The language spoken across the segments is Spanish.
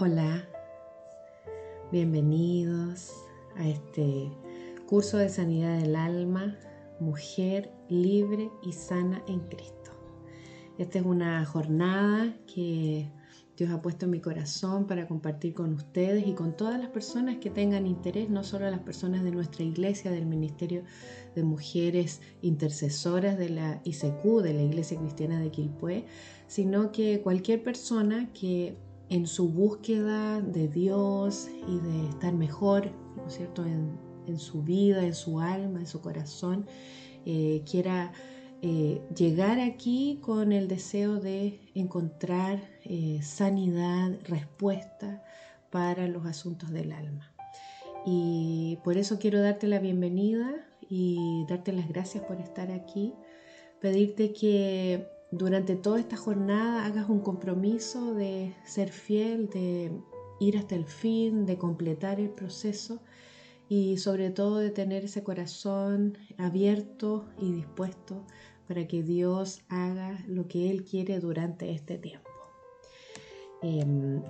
Hola, bienvenidos a este curso de sanidad del alma, mujer libre y sana en Cristo. Esta es una jornada que Dios ha puesto en mi corazón para compartir con ustedes y con todas las personas que tengan interés, no solo las personas de nuestra iglesia, del Ministerio de Mujeres Intercesoras de la ICQ, de la Iglesia Cristiana de Quilpué, sino que cualquier persona que en su búsqueda de Dios y de estar mejor, ¿no es cierto?, en, su vida, en su alma, en su corazón, eh, quiera eh, llegar aquí con el deseo de encontrar eh, sanidad, respuesta para los asuntos del alma. Y por eso quiero darte la bienvenida y darte las gracias por estar aquí, pedirte que durante toda esta jornada hagas un compromiso de ser fiel, de ir hasta el fin, de completar el proceso y sobre todo de tener ese corazón abierto y dispuesto para que Dios haga lo que Él quiere durante este tiempo. Em,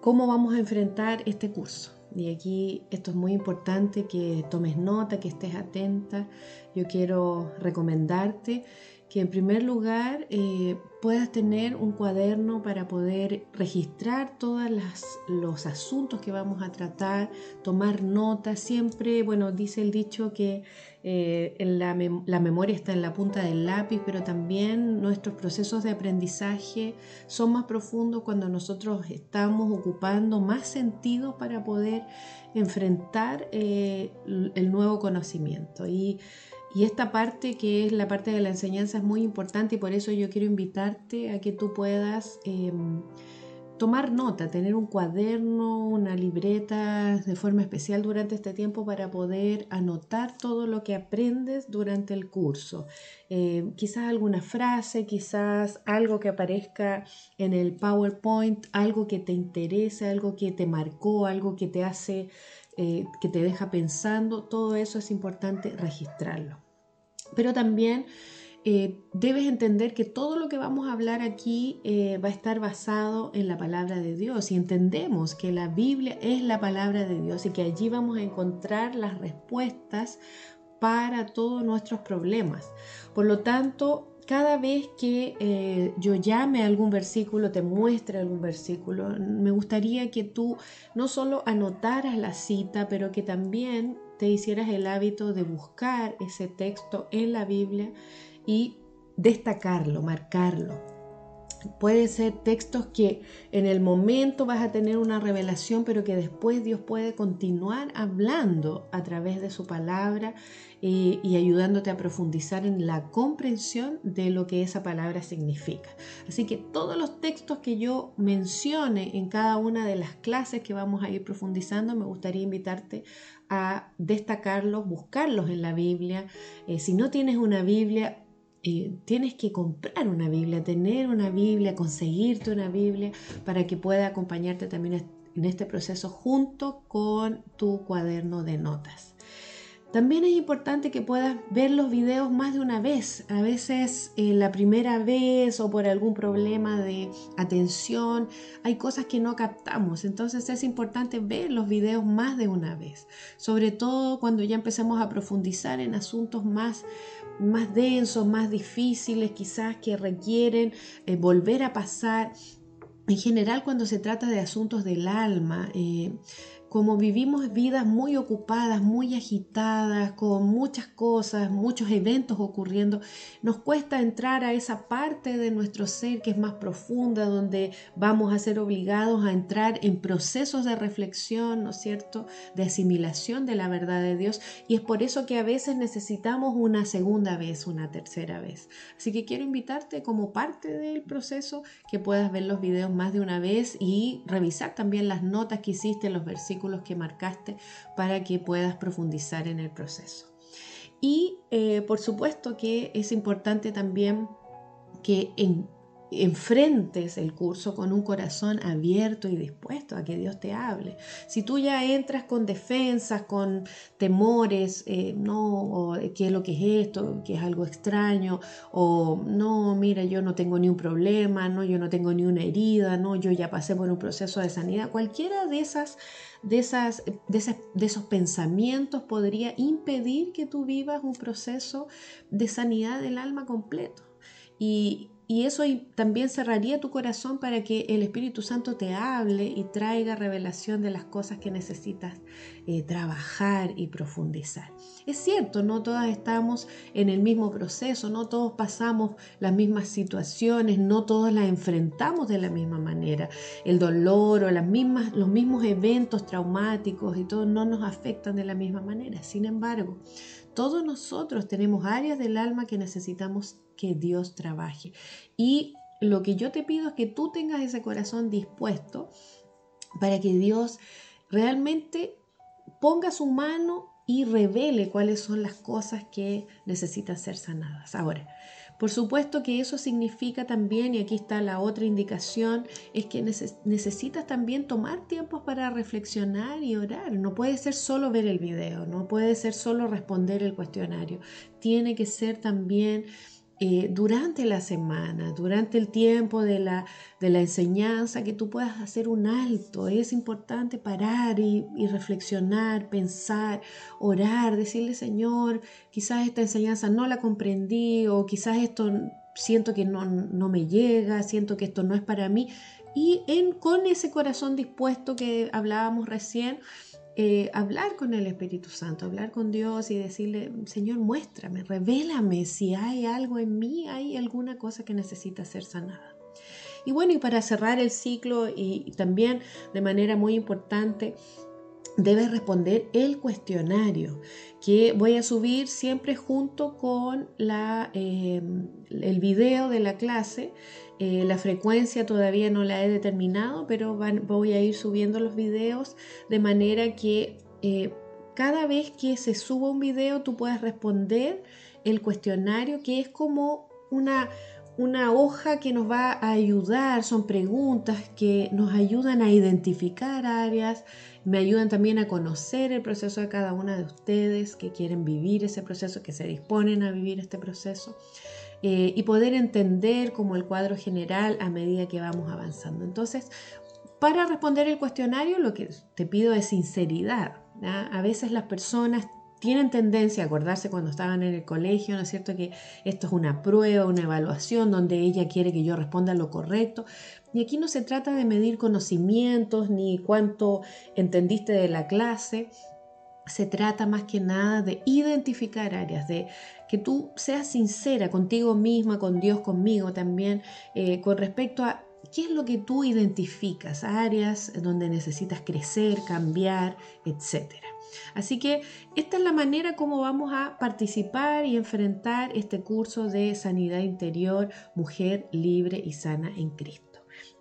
¿Cómo vamos a enfrentar este curso? Y aquí esto es muy importante que tomes nota, que estés atenta. Yo quiero recomendarte que en primer lugar eh, puedas tener un cuaderno para poder registrar todos los asuntos que vamos a tratar, tomar notas. Siempre, bueno, dice el dicho que eh, la, memoria está en la punta del lápiz, pero también nuestros procesos de aprendizaje son más profundos cuando nosotros estamos ocupando más sentido para poder enfrentar eh, el nuevo conocimiento. Y y esta parte que es la parte de la enseñanza es muy importante y por eso yo quiero invitarte a que tú puedas em, tomar nota, tener un cuaderno, una libreta de forma especial durante este tiempo para poder anotar todo lo que aprendes durante el curso. Em, quizás alguna frase, quizás algo que aparezca en el PowerPoint, algo que te interese, algo que te marcó, algo que te hace eh, que te deja pensando, todo eso es importante registrarlo. Pero también eh, debes entender que todo lo que vamos a hablar aquí eh, va a estar basado en la palabra de Dios y entendemos que la Biblia es la palabra de Dios y que allí vamos a encontrar las respuestas para todos nuestros problemas. Por lo tanto, cada vez que eh, yo llame algún versículo, te muestre algún versículo, me gustaría que tú no solo anotaras la cita, pero que también hicieras el hábito de buscar ese texto en la Biblia y destacarlo, marcarlo. Puede ser textos que en el momento vas a tener una revelación, pero que después Dios puede continuar hablando a través de su palabra y, y, ayudándote a profundizar en la comprensión de lo que esa palabra significa. Así que todos los textos que yo mencione en cada una de las clases que vamos a ir profundizando, me gustaría invitarte a destacarlos, buscarlos en la Biblia. Eh, si no tienes una Biblia, eh, tienes que comprar una Biblia, tener una Biblia, conseguirte una Biblia para que pueda acompañarte también en este proceso junto con tu cuaderno de notas. También es importante que puedas ver los videos más de una vez. A veces eh, la primera vez o por algún problema de atención hay cosas que no captamos. Entonces es importante ver los videos más de una vez. Sobre todo cuando ya empecemos a profundizar en asuntos más, más densos, más difíciles, quizás que requieren eh, volver a pasar. En general cuando se trata de asuntos del alma, eh, como vivimos vidas muy ocupadas, muy agitadas, con muchas cosas, muchos eventos ocurriendo, nos cuesta entrar a esa parte de nuestro ser que es más profunda, donde vamos a ser obligados a entrar en procesos de reflexión, ¿no es cierto?, de asimilación de la verdad de Dios. Y es por eso que a veces necesitamos una segunda vez, una tercera vez. Así que quiero invitarte como parte del proceso que puedas ver los videos más de una vez y revisar también las notas que hiciste, los versículos que marcaste para que puedas profundizar en el proceso. Y eh, por supuesto que es importante también que en enfrentes el curso con un corazón abierto y dispuesto a que Dios te hable. Si tú ya entras con defensas, con temores, eh, no, qué es lo que es esto, que es algo extraño, o no, mira, yo no tengo ni un problema, no, yo no tengo ni una herida, no, yo ya pasé por un proceso de sanidad, cualquiera de esas de, esas, de, esos pensamientos podría impedir que tú vivas un proceso de sanidad del alma completo. Y, y eso también cerraría tu corazón para que el Espíritu Santo te hable y traiga revelación de las cosas que necesitas eh, trabajar y profundizar. Es cierto, no todas estamos en el mismo proceso, no todos pasamos las mismas situaciones, no todos las enfrentamos de la misma manera. El dolor o las mismas, los mismos eventos traumáticos y todo no nos afectan de la misma manera. Sin embargo, todos nosotros tenemos áreas del alma que necesitamos que Dios trabaje. Y lo que yo te pido es que tú tengas ese corazón dispuesto para que Dios realmente ponga su mano y revele cuáles son las cosas que necesitan ser sanadas. Ahora, por supuesto que eso significa también, y aquí está la otra indicación, es que necesitas también tomar tiempos para reflexionar y orar. No puede ser solo ver el video, no puede ser solo responder el cuestionario. Tiene que ser también eh, durante la semana, durante el tiempo de la, de la, enseñanza, que tú puedas hacer un alto. Es importante parar y, reflexionar, pensar, orar, decirle, Señor, quizás esta enseñanza no la comprendí o quizás esto siento que no, no me llega, siento que esto no es para mí. Y en, con ese corazón dispuesto que hablábamos recién, eh, hablar con el Espíritu Santo, hablar con Dios y decirle, Señor, muéstrame, revélame si hay algo en mí, hay alguna cosa que necesita ser sanada. Y bueno, y para cerrar el ciclo y, también de manera muy importante, debes responder el cuestionario que voy a subir siempre junto con la, eh, el video de la clase. Eh, la frecuencia todavía no la he determinado, pero voy a ir subiendo los videos de manera que eh, cada vez que se suba un video tú puedas responder el cuestionario, que es como una, una hoja que nos va a ayudar, son preguntas que nos ayudan a identificar áreas, me ayudan también a conocer el proceso de cada una de ustedes que quieren vivir ese proceso, que se disponen a vivir este proceso. Eh, y poder entender como el cuadro general a medida que vamos avanzando. Entonces, para responder el cuestionario, lo que te pido es sinceridad. A veces las personas tienen tendencia a acordarse cuando estaban en el colegio, ¿no es cierto? Que esto es una prueba, una evaluación donde ella quiere que yo responda lo correcto. Y aquí no se trata de medir conocimientos ni cuánto entendiste de la clase, se trata más que nada de identificar áreas, de que tú seas sincera contigo misma, con Dios, conmigo también, eh, con respecto a qué es lo que tú identificas, áreas donde necesitas crecer, cambiar, etc. Así que esta es la manera como vamos a participar y enfrentar este curso de sanidad interior, mujer libre y sana en Cristo.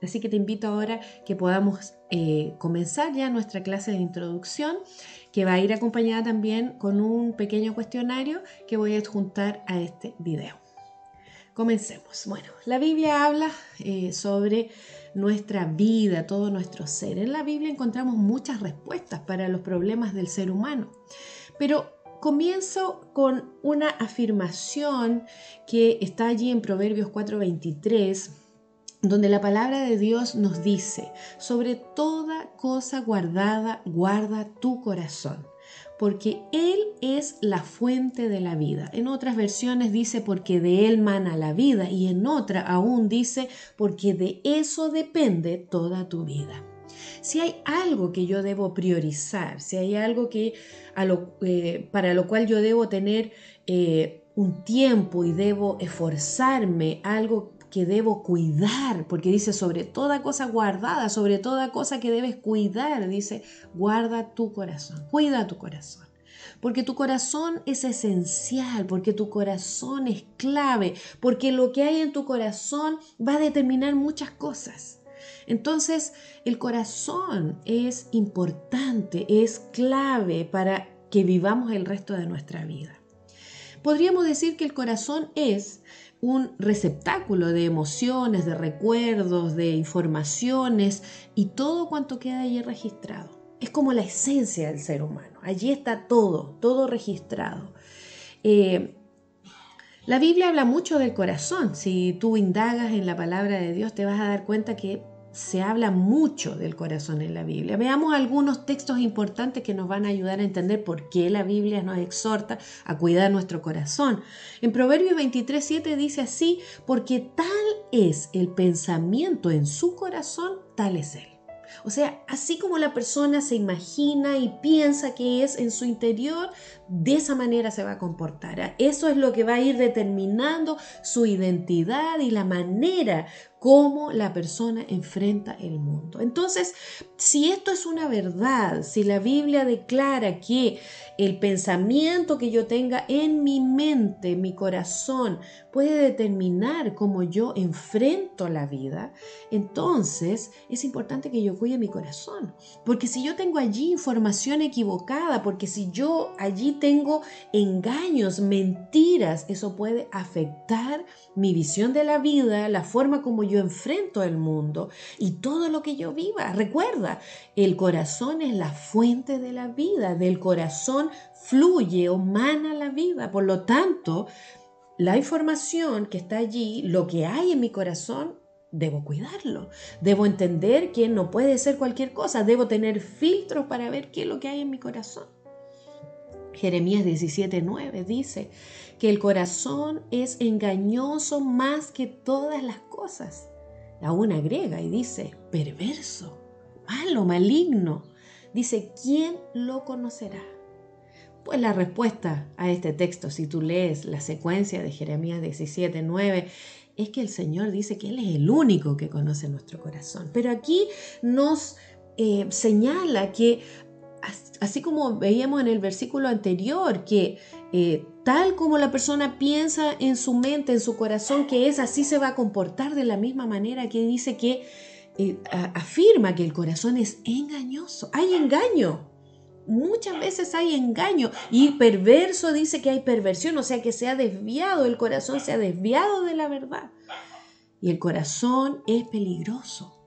Así que te invito ahora que podamos eh, comenzar ya nuestra clase de introducción que va a ir acompañada también con un pequeño cuestionario que voy a adjuntar a este video. Comencemos. Bueno, la Biblia habla eh, sobre nuestra vida, todo nuestro ser. En la Biblia encontramos muchas respuestas para los problemas del ser humano, pero comienzo con una afirmación que está allí en Proverbios 4:23 donde la palabra de Dios nos dice, sobre toda cosa guardada, guarda tu corazón, porque Él es la fuente de la vida. En otras versiones dice, porque de Él mana la vida, y en otra aún dice, porque de eso depende toda tu vida. Si hay algo que yo debo priorizar, si hay algo que, eh, para lo cual yo debo tener eh, un tiempo y debo esforzarme, algo que debo cuidar, porque dice sobre toda cosa guardada, sobre toda cosa que debes cuidar, dice, guarda tu corazón, cuida tu corazón. Porque tu corazón es esencial, porque tu corazón es clave, porque lo que hay en tu corazón va a determinar muchas cosas. Entonces, el corazón es importante, es clave para que vivamos el resto de nuestra vida. Podríamos decir que el corazón es un receptáculo de emociones, de recuerdos, de informaciones y todo cuanto queda allí registrado. Es como la esencia del ser humano. Allí está todo, todo registrado. Eh, la Biblia habla mucho del corazón. Si tú indagas en la palabra de Dios, te vas a dar cuenta que se habla mucho del corazón en la Biblia. Veamos algunos textos importantes que nos van a ayudar a entender por qué la Biblia nos exhorta a cuidar nuestro corazón. En Proverbios 23, 7 dice así, porque tal es el pensamiento en su corazón, tal es él. O sea, así como la persona se imagina y piensa que es en su interior, de esa manera se va a comportar. Eso es lo que va a ir determinando su identidad y la manera cómo la persona enfrenta el mundo. Entonces, si esto es una verdad, si la Biblia declara que el pensamiento que yo tenga en mi mente, mi corazón, puede determinar cómo yo enfrento la vida, entonces es importante que yo cuide mi corazón. Porque si yo tengo allí información equivocada, porque si yo allí tengo engaños, mentiras, eso puede afectar mi visión de la vida, la forma como yo enfrento el mundo y todo lo que yo viva. Recuerda, el corazón es la fuente de la vida, del corazón fluye o mana la vida. Por lo tanto, la información que está allí, lo que hay en mi corazón, debo cuidarlo. Debo entender que no puede ser cualquier cosa. Debo tener filtros para ver qué es lo que hay en mi corazón. Jeremías 17:9 dice que el corazón es engañoso más que todas las cosas. Aún agrega y dice, perverso, malo, maligno. Dice, ¿quién lo conocerá? Pues la respuesta a este texto, si tú lees la secuencia de Jeremías 17:9, es que el Señor dice que Él es el único que conoce nuestro corazón. Pero aquí nos eh, señala que así como veíamos en el versículo anterior, que eh, tal como la persona piensa en su mente, en su corazón, que es así se va a comportar de la misma manera que dice que eh, afirma que el corazón es engañoso. Hay engaño. Muchas veces hay engaño y perverso dice que hay perversión, o sea que se ha desviado, el corazón se ha desviado de la verdad. Y el corazón es peligroso.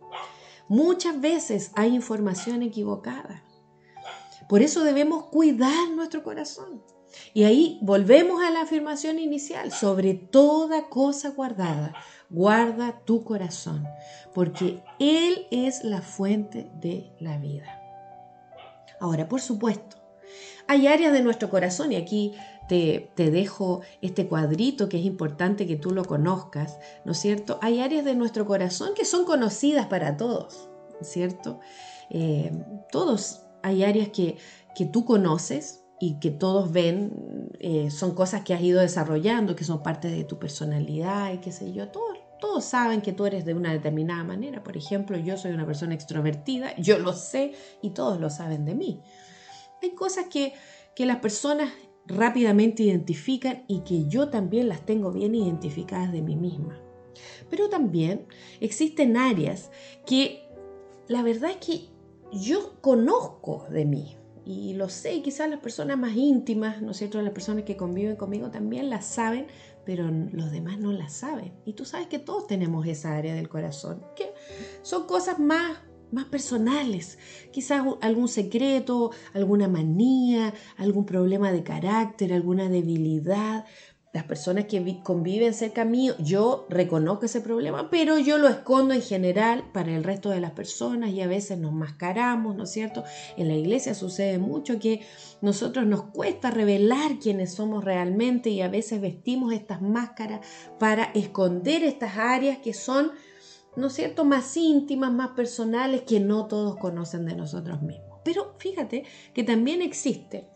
Muchas veces hay información equivocada. Por eso debemos cuidar nuestro corazón. Y ahí volvemos a la afirmación inicial, sobre toda cosa guardada, guarda tu corazón, porque Él es la fuente de la vida. Ahora, por supuesto, hay áreas de nuestro corazón y aquí te, te, dejo este cuadrito que es importante que tú lo conozcas, ¿no es cierto? Hay áreas de nuestro corazón que son conocidas para todos, ¿cierto? Eh, todos hay áreas que, tú conoces y que todos ven, eh, son cosas que has ido desarrollando, que son parte de tu personalidad y qué sé yo, todos, todos saben que tú eres de una determinada manera. Por ejemplo, yo soy una persona extrovertida, yo lo sé y todos lo saben de mí. Hay cosas que, que las personas rápidamente identifican y que yo también las tengo bien identificadas de mí misma. Pero también existen áreas que la verdad es que yo conozco de mí y lo sé, quizás las personas más íntimas, ¿no es cierto? Las personas que conviven conmigo también las saben, pero los demás no las saben. Y tú sabes que todos tenemos esa área del corazón, que son cosas más más personales, quizás algún secreto, alguna manía, algún problema de carácter, alguna debilidad, las personas que conviven cerca mío, yo reconozco ese problema, pero yo lo escondo en general para el resto de las personas y a veces nos mascaramos, ¿no es cierto? En la iglesia sucede mucho que nosotros nos cuesta revelar quiénes somos realmente y a veces vestimos estas máscaras para esconder estas áreas que son, ¿no es cierto?, más íntimas, más personales que no todos conocen de nosotros mismos. Pero fíjate que también existe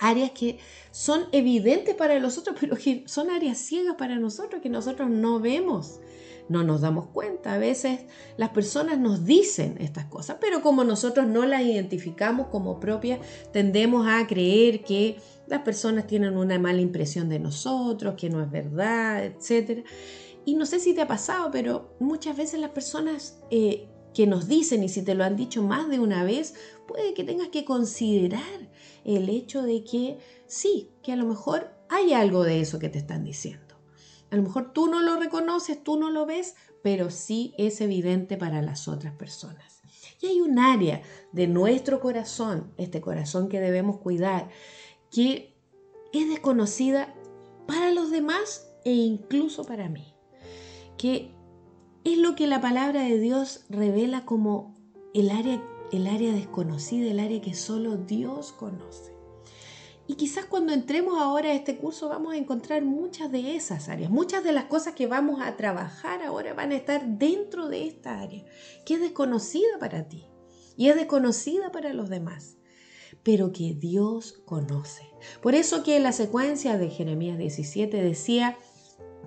áreas que son evidentes para los otros, pero que son áreas ciegas para nosotros, que nosotros no vemos, no nos damos cuenta. A veces las personas nos dicen estas cosas, pero como nosotros no las identificamos como propias, tendemos a creer que las personas tienen una mala impresión de nosotros, que no es verdad, etc. Y no sé si te ha pasado, pero muchas veces las personas eh, que nos dicen, y si te lo han dicho más de una vez, puede que tengas que considerar el hecho de que sí, que a lo mejor hay algo de eso que te están diciendo. A lo mejor tú no lo reconoces, tú no lo ves, pero sí es evidente para las otras personas. Y hay un área de nuestro corazón, este corazón que debemos cuidar, que es desconocida para los demás e incluso para mí, que es lo que la palabra de Dios revela como el área, el área desconocida, el área que solo Dios conoce. Y quizás cuando entremos ahora a este curso vamos a encontrar muchas de esas áreas, muchas de las cosas que vamos a trabajar ahora van a estar dentro de esta área, que es desconocida para ti y es desconocida para los demás, pero que Dios conoce. Por eso que la secuencia de Jeremías 17 decía,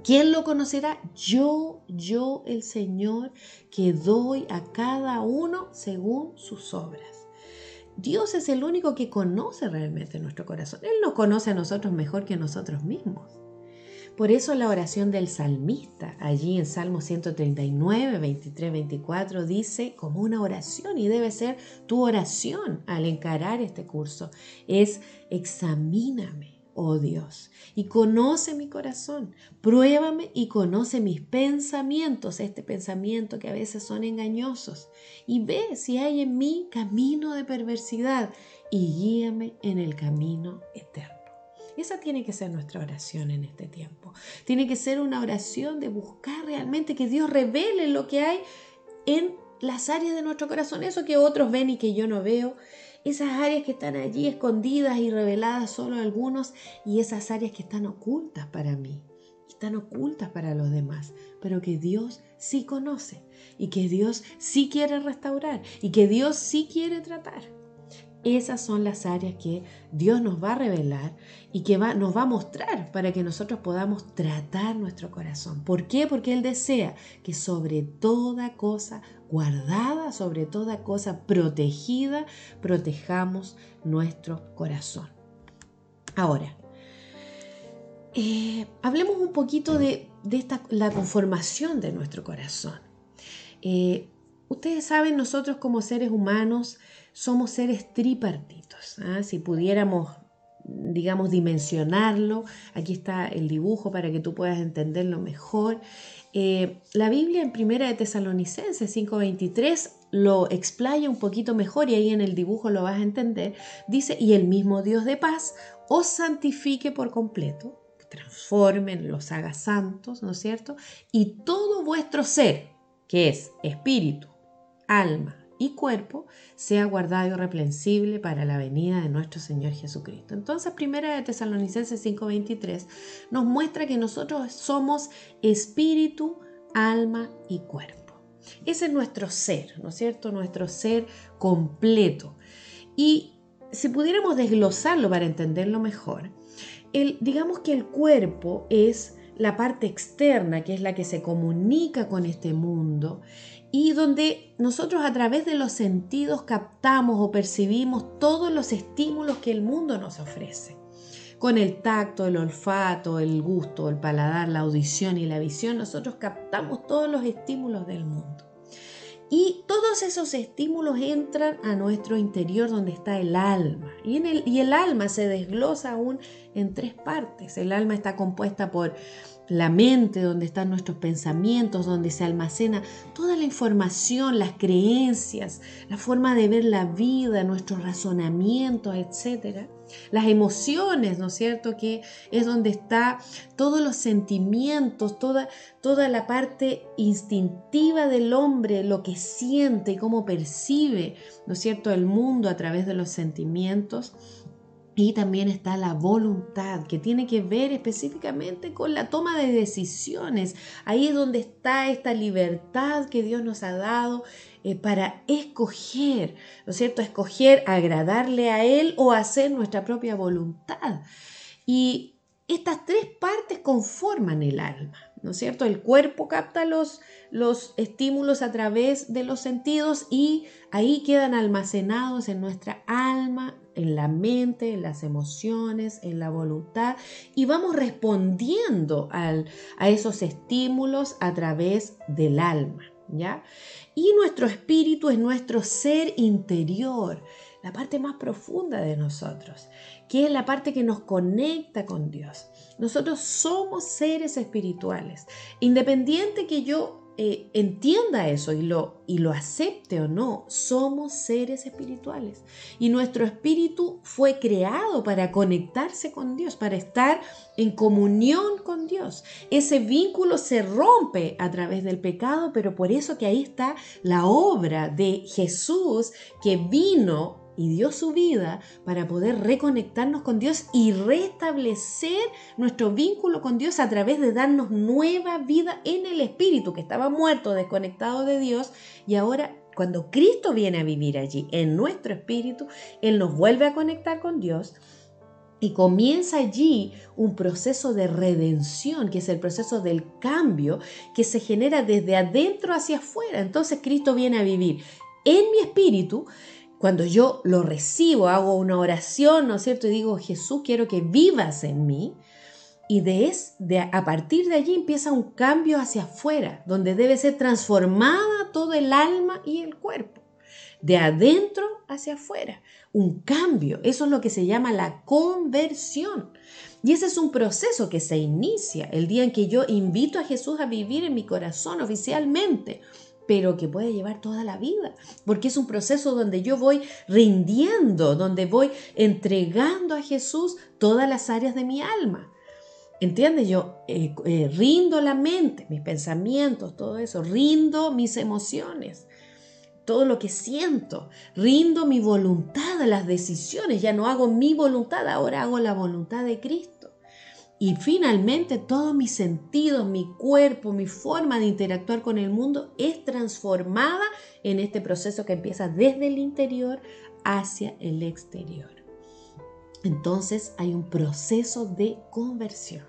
¿quién lo conocerá? Yo, yo el Señor, que doy a cada uno según sus obras. Dios es el único que conoce realmente nuestro corazón. Él nos conoce a nosotros mejor que a nosotros mismos. Por eso la oración del salmista, allí en Salmo 139, 23, 24, dice como una oración y debe ser tu oración al encarar este curso, es examíname oh Dios, y conoce mi corazón, pruébame y conoce mis pensamientos, este pensamiento que a veces son engañosos, y ve si hay en mí camino de perversidad y guíame en el camino eterno. Esa tiene que ser nuestra oración en este tiempo. Tiene que ser una oración de buscar realmente que Dios revele lo que hay en las áreas de nuestro corazón, eso que otros ven y que yo no veo, esas áreas que están allí escondidas y reveladas solo a algunos y esas áreas que están ocultas para mí, están ocultas para los demás, pero que Dios sí conoce y que Dios sí quiere restaurar y que Dios sí quiere tratar. Esas son las áreas que Dios nos va a revelar y que nos va a mostrar para que nosotros podamos tratar nuestro corazón. ¿Por qué? Porque Él desea que sobre toda cosa guardada, sobre toda cosa protegida, protejamos nuestro corazón. Ahora, eh, hablemos un poquito de, esta, la conformación de nuestro corazón. Eh, ustedes saben, nosotros como seres humanos, somos seres tripartitos. ¿ah? Si pudiéramos, digamos, dimensionarlo, aquí está el dibujo para que tú puedas entenderlo mejor. Eh, la Biblia en Primera de Tesalonicenses 5:23 lo explaya un poquito mejor y ahí en el dibujo lo vas a entender. Dice, y el mismo Dios de paz os santifique por completo, transformen, los haga santos, ¿no es cierto? Y todo vuestro ser, que es espíritu, alma, y cuerpo sea guardado irreprensible para la venida de nuestro Señor Jesucristo. Entonces, primera de Tesalonicenses 5:23 nos muestra que nosotros somos espíritu, alma y cuerpo. Ese es nuestro ser, ¿no es cierto? Nuestro ser completo. Y si pudiéramos desglosarlo para entenderlo mejor, el, digamos que el cuerpo es la parte externa, que es la que se comunica con este mundo y donde nosotros a través de los sentidos captamos o percibimos todos los estímulos que el mundo nos ofrece. Con el tacto, el olfato, el gusto, el paladar, la audición y la visión, nosotros captamos todos los estímulos del mundo. Y todos esos estímulos entran a nuestro interior donde está el alma. Y, en el, y el alma se desglosa aún en tres partes. El alma está compuesta por la mente, donde están nuestros pensamientos, donde se almacena toda la información, las creencias, la forma de ver la vida, nuestros razonamientos, etc. Las emociones, ¿no es cierto? Que es donde está todos los sentimientos, toda, toda la parte instintiva del hombre, lo que siente y cómo percibe, ¿no es cierto?, el mundo a través de los sentimientos y también está la voluntad, que tiene que ver específicamente con la toma de decisiones. Ahí es donde está esta libertad que Dios nos ha dado eh, para escoger, ¿no es cierto? Escoger agradarle a Él o hacer nuestra propia voluntad. Y estas tres partes conforman el alma, ¿no es cierto? El cuerpo capta los, los estímulos a través de los sentidos y ahí quedan almacenados en nuestra alma en la mente, en las emociones, en la voluntad y vamos respondiendo a esos estímulos a través del alma, ¿ya? Y nuestro espíritu es nuestro ser interior, la parte más profunda de nosotros, que es la parte que nos conecta con Dios. Nosotros somos seres espirituales. Independiente que yo eh, entienda eso y lo, y lo acepte o no, somos seres espirituales. Y nuestro espíritu fue creado para conectarse con Dios, para estar en comunión con Dios. Ese vínculo se rompe a través del pecado, pero por eso que ahí está la obra de Jesús que vino y dio su vida para poder reconectarnos con Dios y restablecer nuestro vínculo con Dios a través de darnos nueva vida en el Espíritu, que estaba muerto, desconectado de Dios, y ahora cuando Cristo viene a vivir allí en nuestro Espíritu, Él nos vuelve a conectar con Dios. Y comienza allí un proceso de redención, que es el proceso del cambio que se genera desde adentro hacia afuera. Entonces Cristo viene a vivir en mi espíritu, cuando yo lo recibo, hago una oración, ¿no es cierto? Y digo, Jesús, quiero que vivas en mí. Y de, de, a partir de allí empieza un cambio hacia afuera, donde debe ser transformada todo el alma y el cuerpo. De adentro hacia afuera. Un cambio. Eso es lo que se llama la conversión. Y ese es un proceso que se inicia el día en que yo invito a Jesús a vivir en mi corazón oficialmente pero que puede llevar toda la vida, porque es un proceso donde yo voy rindiendo, donde voy entregando a Jesús todas las áreas de mi alma. ¿Entiendes? Yo eh, eh, rindo la mente, mis pensamientos, todo eso, rindo mis emociones, todo lo que siento, rindo mi voluntad las decisiones, ya no hago mi voluntad, ahora hago la voluntad de Cristo. Y finalmente todos mis sentidos, mi cuerpo, mi forma de interactuar con el mundo es transformada en este proceso que empieza desde el interior hacia el exterior. Entonces hay un proceso de conversión.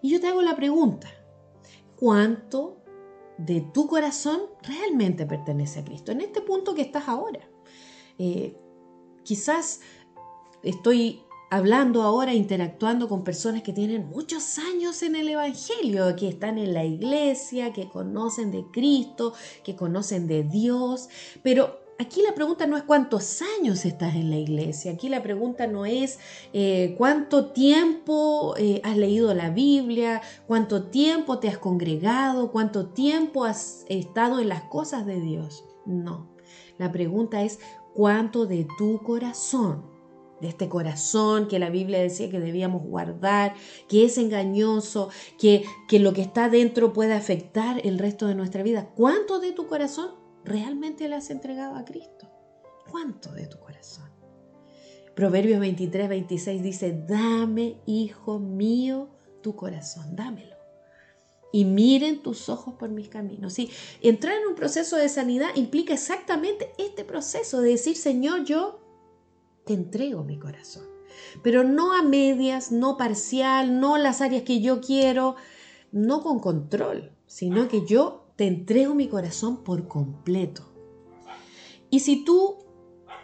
Y yo te hago la pregunta, ¿cuánto de tu corazón realmente pertenece a Cristo? En este punto que estás ahora. Eh, quizás estoy hablando ahora, interactuando con personas que tienen muchos años en el Evangelio, que están en la iglesia, que conocen de Cristo, que conocen de Dios, pero aquí la pregunta no es cuántos años estás en la iglesia, aquí la pregunta no es eh, cuánto tiempo eh, has leído la Biblia, cuánto tiempo te has congregado, cuánto tiempo has estado en las cosas de Dios. No, la pregunta es cuánto de tu corazón de este corazón que la Biblia decía que debíamos guardar, que es engañoso, que, que lo que está dentro puede afectar el resto de nuestra vida. ¿Cuánto de tu corazón realmente le has entregado a Cristo? ¿Cuánto de tu corazón? Proverbios 23, 26 dice, dame, hijo mío, tu corazón, dámelo. Y miren tus ojos por mis caminos. ¿sí? Entrar en un proceso de sanidad implica exactamente este proceso de decir, Señor, yo te entrego mi corazón. Pero no a medias, no parcial, no las áreas que yo quiero, no con control, sino que yo te entrego mi corazón por completo. Y si tú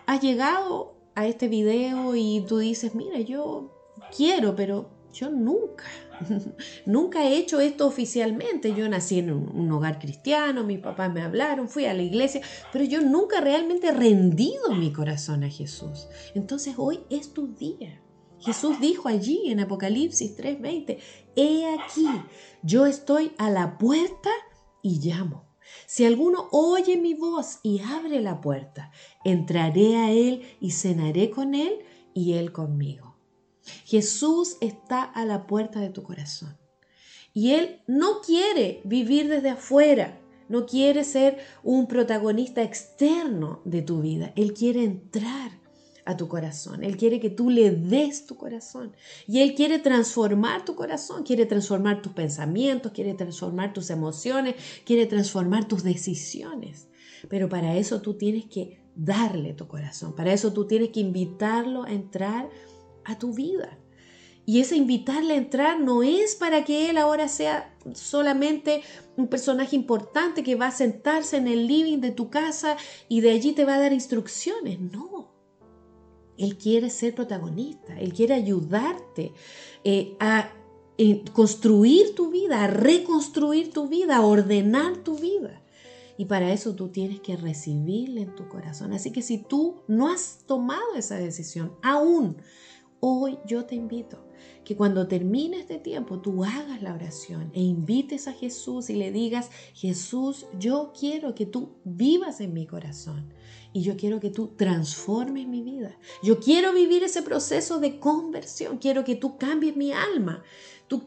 has llegado a este video y tú dices, mira, yo quiero, pero yo nunca, nunca he hecho esto oficialmente. Yo nací en un, hogar cristiano, mis papás me hablaron, fui a la iglesia, pero yo nunca realmente he rendido mi corazón a Jesús. Entonces hoy es tu día. Jesús dijo allí en Apocalipsis 3:20, he aquí, yo estoy a la puerta y llamo. Si alguno oye mi voz y abre la puerta, entraré a él y cenaré con él y él conmigo. Jesús está a la puerta de tu corazón. Y Él no quiere vivir desde afuera, no quiere ser un protagonista externo de tu vida. Él quiere entrar a tu corazón. Él quiere que tú le des tu corazón. Y Él quiere transformar tu corazón, quiere transformar tus pensamientos, quiere transformar tus emociones, quiere transformar tus decisiones. Pero para eso tú tienes que darle tu corazón. Para eso tú tienes que invitarlo a entrar a tu vida. Y ese invitarle a entrar no es para que él ahora sea solamente un personaje importante que va a sentarse en el living de tu casa y de allí te va a dar instrucciones. No. Él quiere ser protagonista, Él quiere ayudarte eh, a eh, construir tu vida, a reconstruir tu vida, a ordenar tu vida. Y para eso tú tienes que recibirle en tu corazón. Así que si tú no has tomado esa decisión aún, hoy yo te invito que cuando termine este tiempo tú hagas la oración e invites a Jesús y le digas, Jesús, yo quiero que tú vivas en mi corazón y yo quiero que tú transformes mi vida. Yo quiero vivir ese proceso de conversión, quiero que tú cambies mi alma,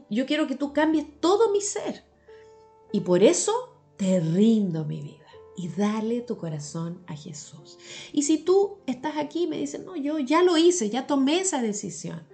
yo quiero que tú cambies todo mi ser. Y por eso te rindo mi vida y dale tu corazón a Jesús. Y si tú estás aquí me dices, no, yo ya lo hice, ya tomé esa decisión.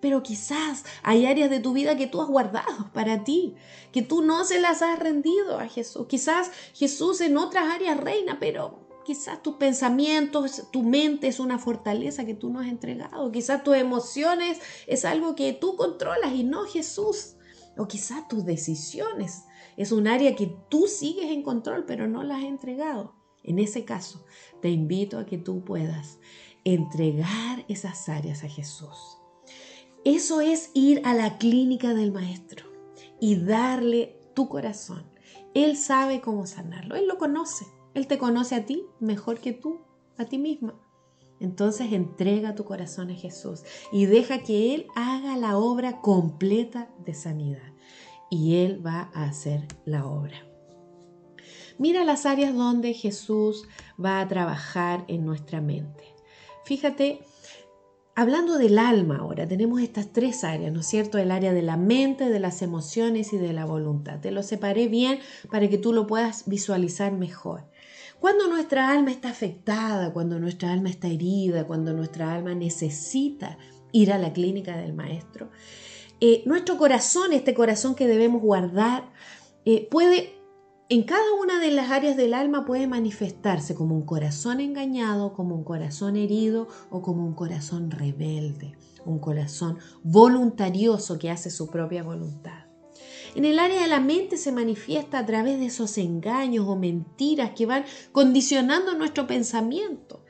Pero quizás hay áreas de tu vida que tú has guardado para ti, que tú no se las has rendido a Jesús. Quizás Jesús en otras áreas reina, pero quizás tus pensamientos, tu mente es una fortaleza que tú no has entregado. Quizás tus emociones es algo que tú controlas y no Jesús. O quizás tus decisiones es un área que tú sigues en control, pero no las has entregado. En ese caso, te invito a que tú puedas entregar esas áreas a Jesús eso es ir a la clínica del maestro y darle tu corazón. Él sabe cómo sanarlo, Él lo conoce, Él te conoce a ti mejor que tú, a ti misma. Entonces entrega tu corazón a Jesús y deja que Él haga la obra completa de sanidad. Y Él va a hacer la obra. Mira las áreas donde Jesús va a trabajar en nuestra mente. Fíjate Hablando del alma ahora, tenemos estas tres áreas, ¿no es cierto? El área de la mente, de las emociones y de la voluntad. Te lo separé bien para que tú lo puedas visualizar mejor. Cuando nuestra alma está afectada, cuando nuestra alma está herida, cuando nuestra alma necesita ir a la clínica del maestro, eh, nuestro corazón, este corazón que debemos guardar, eh, puede en cada una de las áreas del alma puede manifestarse como un corazón engañado, como un corazón herido o como un corazón rebelde, un corazón voluntarioso que hace su propia voluntad. En el área de la mente se manifiesta a través de esos engaños o mentiras que van condicionando nuestro pensamiento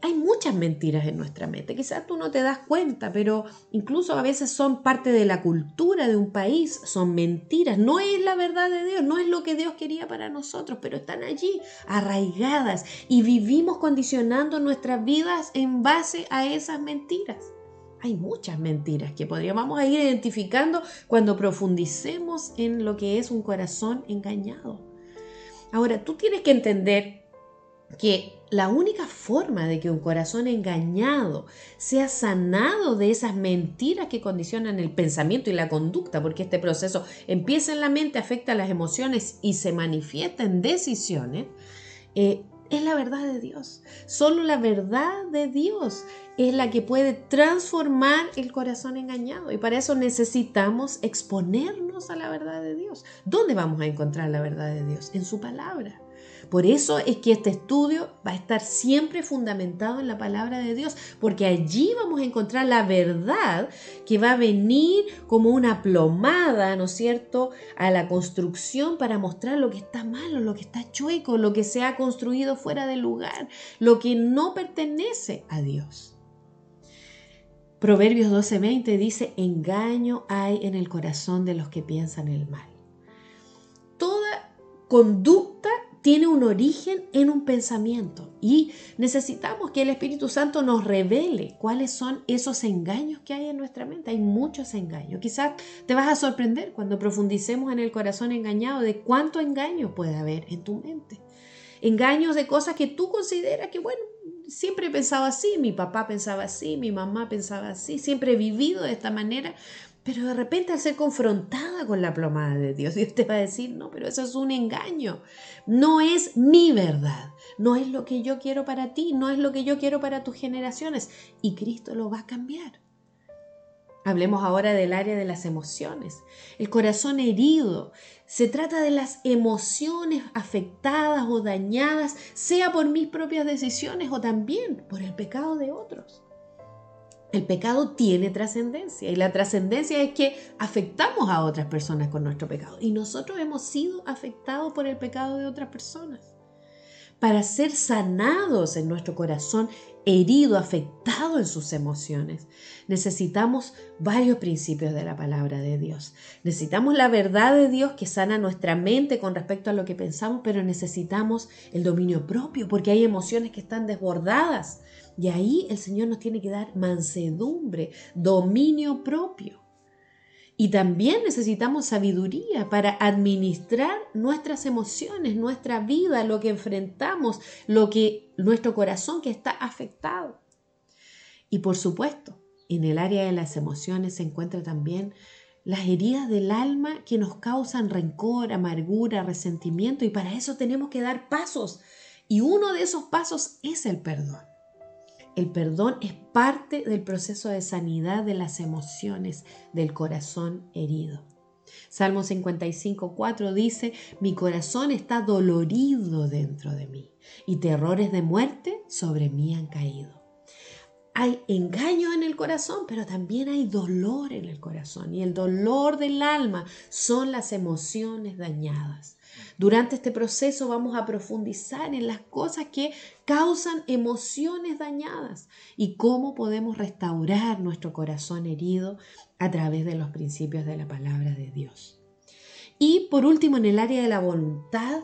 hay muchas mentiras en nuestra mente. Quizás tú no te das cuenta, pero incluso a veces son parte de la cultura de un país, son mentiras. No es la verdad de Dios, no es lo que Dios quería para nosotros, pero están allí arraigadas y vivimos condicionando nuestras vidas en base a esas mentiras. Hay muchas mentiras que podríamos ir identificando cuando profundicemos en lo que es un corazón engañado. Ahora, tú tienes que entender que la única forma de que un corazón engañado sea sanado de esas mentiras que condicionan el pensamiento y la conducta, porque este proceso empieza en la mente, afecta a las emociones y se manifiesta en decisiones, eh, es la verdad de Dios. Solo la verdad de Dios es la que puede transformar el corazón engañado. Y para eso necesitamos exponernos a la verdad de Dios. ¿Dónde vamos a encontrar la verdad de Dios? En su palabra. Por eso es que este estudio va a estar siempre fundamentado en la palabra de Dios, porque allí vamos a encontrar la verdad que va a venir como una plomada, ¿no es cierto?, a la construcción para mostrar lo que está malo, lo que está chueco, lo que se ha construido fuera del lugar, lo que no pertenece a Dios. Proverbios 12:20 dice, engaño hay en el corazón de los que piensan el mal. Toda conducta tiene un origen en un pensamiento y necesitamos que el Espíritu Santo nos revele cuáles son esos engaños que hay en nuestra mente. Hay muchos engaños. Quizás te vas a sorprender cuando profundicemos en el corazón engañado de cuánto engaño puede haber en tu mente. Engaños de cosas que tú consideras que, bueno, siempre he pensado así, mi papá pensaba así, mi mamá pensaba así, siempre he vivido de esta manera, pero de repente al ser confrontada con la plomada de Dios, Dios te va a decir, no, pero eso es un engaño. No es mi verdad. No es lo que yo quiero para ti. No es lo que yo quiero para tus generaciones. Y Cristo lo va a cambiar. Hablemos ahora del área de las emociones. El corazón herido. Se trata de las emociones afectadas o dañadas, sea por mis propias decisiones o también por el pecado de otros. El pecado tiene trascendencia y la trascendencia es que afectamos a otras personas con nuestro pecado y nosotros hemos sido afectados por el pecado de otras personas. para ser sanados en nuestro corazón herido, afectado en sus emociones. Necesitamos varios principios de la palabra de Dios. Necesitamos la verdad de Dios que sana nuestra mente con respecto a lo que pensamos, pero necesitamos el dominio propio porque hay emociones que están desbordadas. Y ahí el Señor nos tiene que dar mansedumbre, dominio propio. Y también necesitamos sabiduría para administrar nuestras emociones, nuestra vida, lo que enfrentamos, lo que nuestro corazón que está afectado. Y por supuesto, en el área de las emociones se encuentra también las heridas del alma que nos causan rencor, amargura, resentimiento y para eso tenemos que dar pasos. Y uno de esos pasos es el perdón. El perdón es parte del proceso de sanidad de las emociones del corazón herido. Salmo 55, 4 dice, mi corazón está dolorido dentro de mí y terrores de muerte sobre mí han caído. Hay engaño en el corazón, pero también hay dolor en el corazón y el dolor del alma son las emociones dañadas. Durante este proceso vamos a profundizar en las cosas que causan emociones dañadas y cómo podemos restaurar nuestro corazón herido a través de los principios de la palabra de Dios. Y por último, en el área de la voluntad,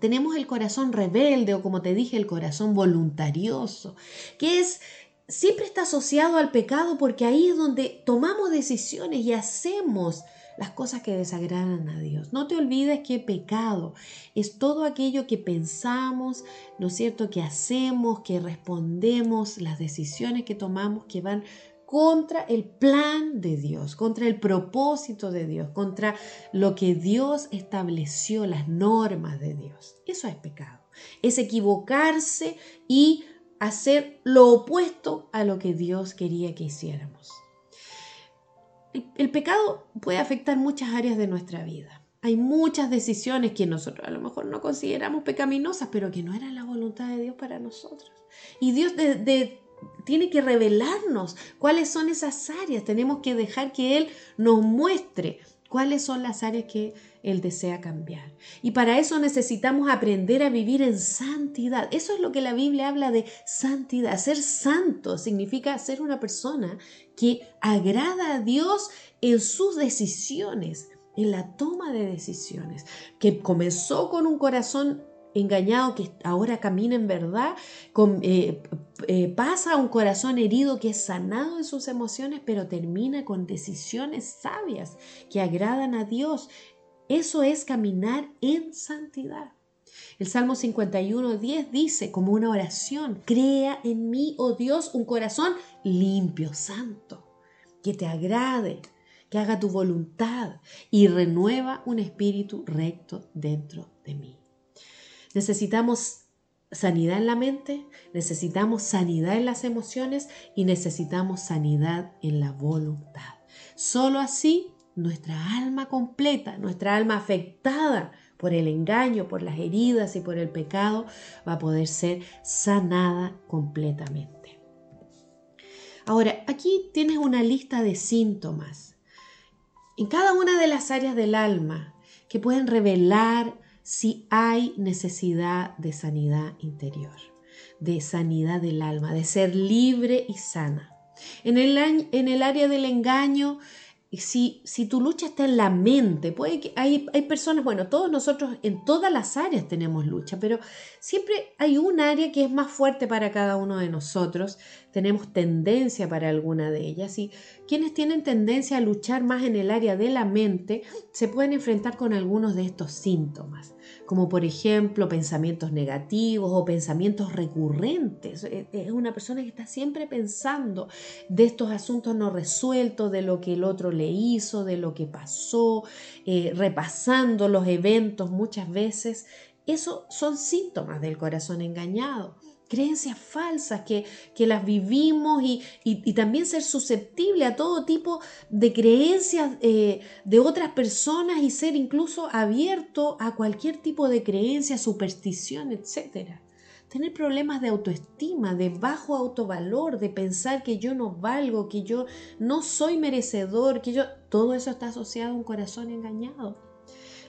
tenemos el corazón rebelde o como te dije, el corazón voluntarioso, que es siempre está asociado al pecado porque ahí es donde tomamos decisiones y hacemos las cosas que desagradan a Dios. No te olvides que pecado es todo aquello que pensamos, ¿no es cierto?, que hacemos, que respondemos, las decisiones que tomamos que van contra el plan de Dios, contra el propósito de Dios, contra lo que Dios estableció, las normas de Dios. Eso es pecado. Es equivocarse y hacer lo opuesto a lo que Dios quería que hiciéramos el, pecado puede afectar muchas áreas de nuestra vida. Hay muchas decisiones que nosotros a lo mejor no consideramos pecaminosas, pero que no eran la voluntad de Dios para nosotros. Y Dios tiene que revelarnos cuáles son esas áreas. Tenemos que dejar que Él nos muestre cuáles son las áreas que Él desea cambiar. Y para eso necesitamos aprender a vivir en santidad. Eso es lo que la Biblia habla de santidad. Ser santo significa ser una persona que agrada a Dios en sus decisiones, en la toma de decisiones, que comenzó con un corazón engañado que ahora camina en verdad, eh, eh, pasa a un corazón herido que es sanado de sus emociones, pero termina con decisiones sabias que agradan a Dios. Eso es caminar en santidad. El Salmo 51, 10 dice como una oración, crea en mí, oh Dios, un corazón limpio, santo, que te agrade, que haga tu voluntad y renueva un espíritu recto dentro de mí. Necesitamos sanidad en la mente, necesitamos sanidad en las emociones y necesitamos sanidad en la voluntad. Solo así nuestra alma completa, nuestra alma afectada por el engaño, por las heridas y por el pecado, va a poder ser sanada completamente. Ahora, aquí tienes una lista de síntomas en cada una de las áreas del alma que pueden revelar si hay necesidad de sanidad interior, de sanidad del alma, de ser libre y sana. En el, en el área del engaño, si, si tu lucha está en la mente, puede que hay, hay personas, bueno, todos nosotros en todas las áreas tenemos lucha, pero siempre hay un área que es más fuerte para cada uno de nosotros, tenemos tendencia para alguna de ellas y quienes tienen tendencia a luchar más en el área de la mente se pueden enfrentar con algunos de estos síntomas como por ejemplo pensamientos negativos o pensamientos recurrentes. E, es una persona que está siempre pensando de estos asuntos no resueltos, de lo que el otro le hizo, de lo que pasó, eh, repasando los eventos muchas veces. Eso son síntomas del corazón engañado creencias falsas que, las vivimos y, también ser susceptible a todo tipo de creencias eh, de otras personas y ser incluso abierto a cualquier tipo de creencia, superstición, etc. Tener problemas de autoestima, de bajo autovalor, de pensar que yo no valgo, que yo no soy merecedor, que yo... Todo eso está asociado a un corazón engañado.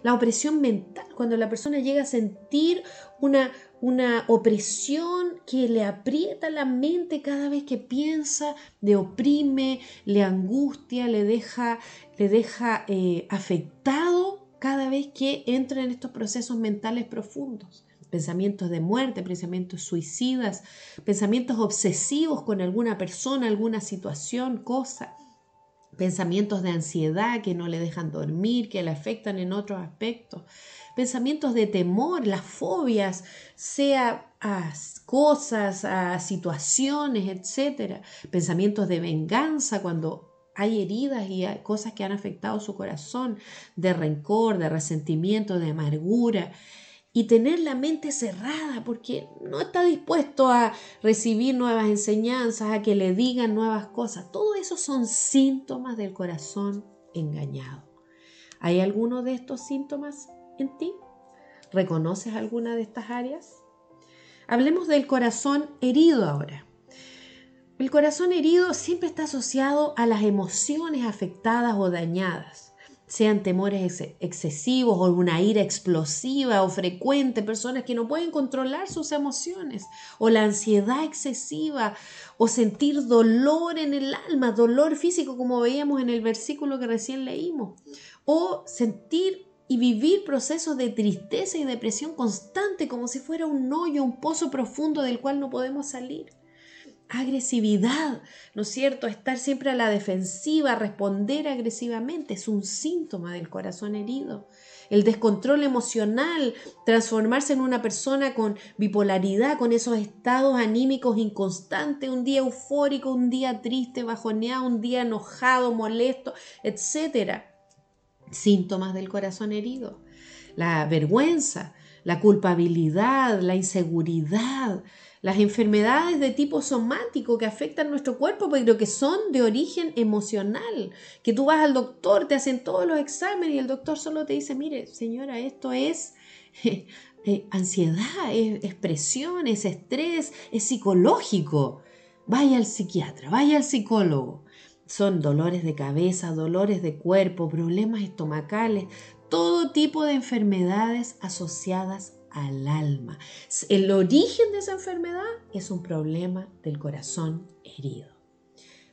la opresión mental, cuando la persona llega a sentir una, una opresión que le aprieta la mente cada vez que piensa, le oprime, le angustia, le deja, le deja eh, afectado cada vez que entra en estos procesos mentales profundos. Pensamientos de muerte, pensamientos suicidas, pensamientos obsesivos con alguna persona, alguna situación, cosa, pensamientos de ansiedad que no le dejan dormir, que le afectan en otros aspectos, pensamientos de temor, las fobias, sea a cosas, a situaciones, etcétera, pensamientos de venganza cuando hay heridas y hay cosas que han afectado su corazón, de rencor, de resentimiento, de amargura, y tener la mente cerrada porque no está dispuesto a recibir nuevas enseñanzas, a que le digan nuevas cosas. Todo eso son síntomas del corazón engañado. ¿Hay alguno de estos síntomas en ti? ¿Reconoces alguna de estas áreas? Hablemos del corazón herido ahora. El corazón herido siempre está asociado a las emociones afectadas o dañadas sean temores excesivos o una ira explosiva o frecuente, personas que no pueden controlar sus emociones, o la ansiedad excesiva, o sentir dolor en el alma, dolor físico como veíamos en el versículo que recién leímos, o sentir y vivir procesos de tristeza y depresión constante como si fuera un hoyo, un pozo profundo del cual no podemos salir agresividad, ¿no es cierto? Estar siempre a la defensiva, responder agresivamente, es un síntoma del corazón herido. El descontrol emocional, transformarse en una persona con bipolaridad, con esos estados anímicos inconstantes, un día eufórico, un día triste, bajoneado, un día enojado, molesto, etc. Síntomas del corazón herido. La vergüenza, la culpabilidad, la inseguridad, las enfermedades de tipo somático que afectan nuestro cuerpo, pero que son de origen emocional, que tú vas al doctor, te hacen todos los exámenes y el doctor solo te dice, mire, señora, esto es eh, ansiedad, es, presión, es estrés, es psicológico. Vaya al psiquiatra, vaya al psicólogo. Son dolores de cabeza, dolores de cuerpo, problemas estomacales, todo tipo de enfermedades asociadas al alma. El origen de esa enfermedad es un problema del corazón herido.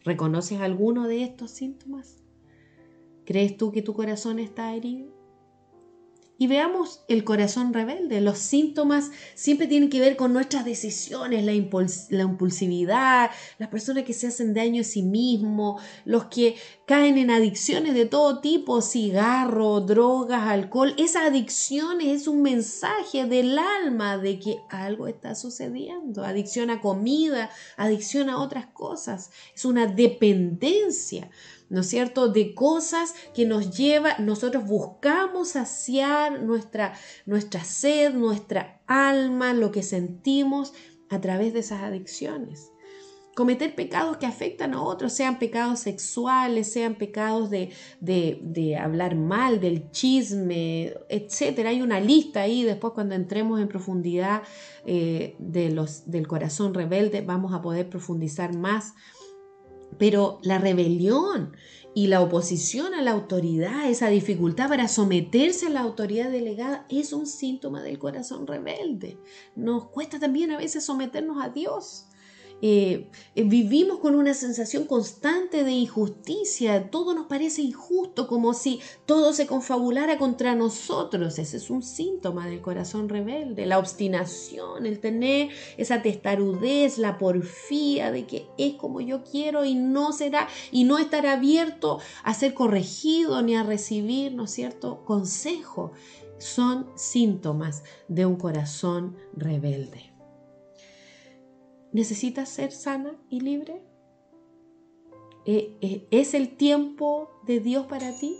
¿Reconoces alguno de estos síntomas? ¿Crees tú que tu corazón está herido? Y veamos el corazón rebelde. Los síntomas siempre tienen que ver con nuestras decisiones, la, impulsividad, las personas que se hacen daño a sí mismos, los que caen en adicciones de todo tipo, cigarro, drogas, alcohol. Esas adicciones es un mensaje del alma de que algo está sucediendo. Adicción a comida, adicción a otras cosas. Es una dependencia. ¿No es cierto?, de cosas que nos lleva, nosotros buscamos saciar nuestra, nuestra sed, nuestra alma, lo que sentimos a través de esas adicciones. Cometer pecados que afectan a otros, sean pecados sexuales, sean pecados de, de, hablar mal, del chisme, etc. Hay una lista ahí, después cuando entremos en profundidad eh, de los, del corazón rebelde vamos a poder profundizar más pero la rebelión y la oposición a la autoridad, esa dificultad para someterse a la autoridad delegada, es un síntoma del corazón rebelde. Nos cuesta también a veces someternos a Dios. Eh, eh, vivimos con una sensación constante de injusticia, todo nos parece injusto, como si todo se confabulara contra nosotros. Ese es un síntoma del corazón rebelde, la obstinación, el tener esa testarudez, la porfía de que es como yo quiero y no será, y no estar abierto a ser corregido ni a recibir, ¿no es cierto?, consejo. Son síntomas de un corazón rebelde. ¿Necesitas ser sana y libre? Eh, eh, ¿Es el tiempo de Dios para ti?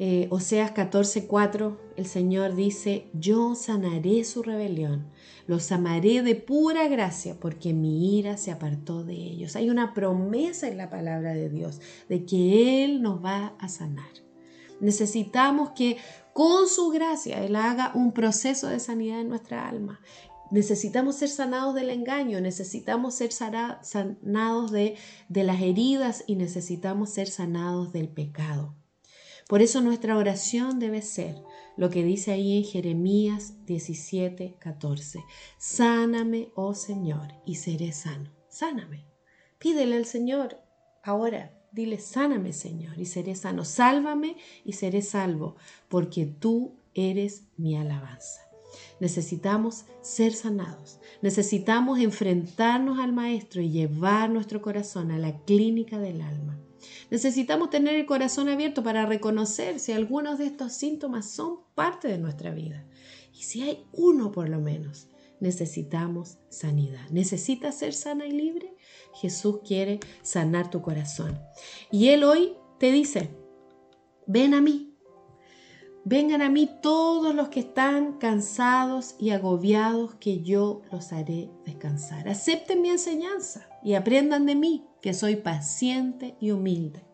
Eh, Oseas 14:4, el Señor dice, yo sanaré su rebelión, los amaré de pura gracia, porque mi ira se apartó de ellos. Hay una promesa en la palabra de Dios de que Él nos va a sanar. Necesitamos que con su gracia Él haga un proceso de sanidad en nuestra alma. Necesitamos ser sanados del engaño, necesitamos ser sanados de, de las heridas y necesitamos ser sanados del pecado. Por eso nuestra oración debe ser lo que dice ahí en Jeremías 17, 14. Sáname, oh Señor, y seré sano. Sáname. Pídele al Señor ahora. Dile, sáname, Señor, y seré sano. Sálvame y seré salvo, porque tú eres mi alabanza. Necesitamos ser sanados. Necesitamos enfrentarnos al Maestro y llevar nuestro corazón a la clínica del alma. Necesitamos tener el corazón abierto para reconocer si algunos de estos síntomas son parte de nuestra vida. Y si hay uno por lo menos, necesitamos sanidad. ¿Necesitas ser sana y libre? Jesús quiere sanar tu corazón. Y Él hoy te dice, ven a mí, Vengan a mí todos los que están cansados y agobiados, que yo los haré descansar. Acepten mi enseñanza y aprendan de mí, que soy paciente y humilde.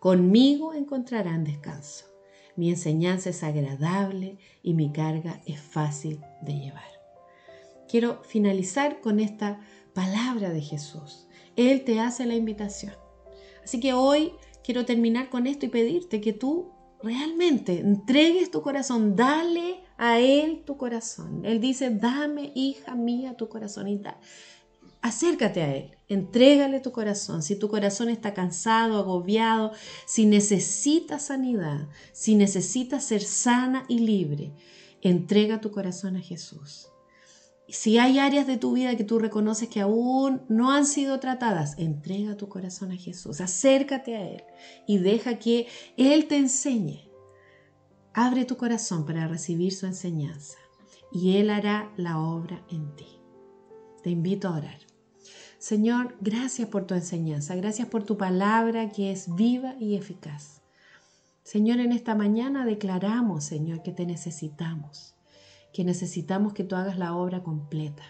Conmigo encontrarán descanso. Mi enseñanza es agradable y mi carga es fácil de llevar. Quiero finalizar con esta palabra de Jesús. Él te hace la invitación. Así que hoy quiero terminar con esto y pedirte que tú realmente entregues tu corazón, dale a Él tu corazón. Él dice, dame, hija mía, tu corazón y Acércate a Él, entrégale tu corazón. Si tu corazón está cansado, agobiado, si necesitas sanidad, si necesitas ser sana y libre, entrega tu corazón a Jesús. Si hay áreas de tu vida que tú reconoces que aún no han sido tratadas, entrega tu corazón a Jesús, acércate a Él y deja que Él te enseñe. Abre tu corazón para recibir su enseñanza y Él hará la obra en ti. Te invito a orar. Señor, gracias por tu enseñanza, gracias por tu palabra que es viva y eficaz. Señor, en esta mañana declaramos, Señor, que te necesitamos que necesitamos que tú hagas la obra completa,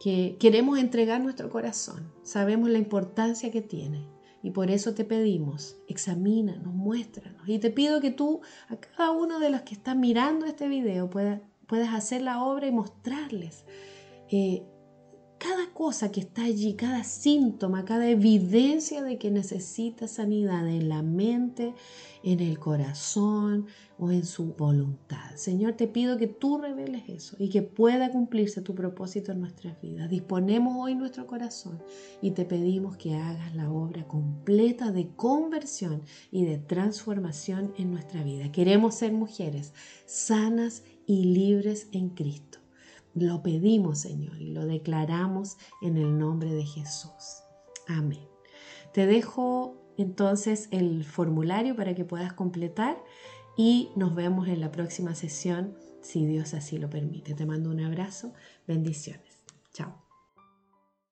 que queremos entregar nuestro corazón, sabemos la importancia que tiene y por eso te pedimos, examínanos, muéstranos y te pido que tú a cada uno de los que están mirando este video puedas, puedas hacer la obra y mostrarles eh, cada cosa que está allí, cada síntoma, cada evidencia de que necesita sanidad en la mente, en el corazón o en su voluntad. Señor, te pido que tú reveles eso y que pueda cumplirse tu propósito en nuestras vidas. Disponemos hoy nuestro corazón y te pedimos que hagas la obra completa de conversión y de transformación en nuestra vida. Queremos ser mujeres sanas y libres en Cristo. Lo pedimos, Señor, y lo declaramos en el nombre de Jesús. Amén. Te dejo entonces el formulario para que puedas completar y nos vemos en la próxima sesión si Dios así lo permite. Te mando un abrazo, bendiciones.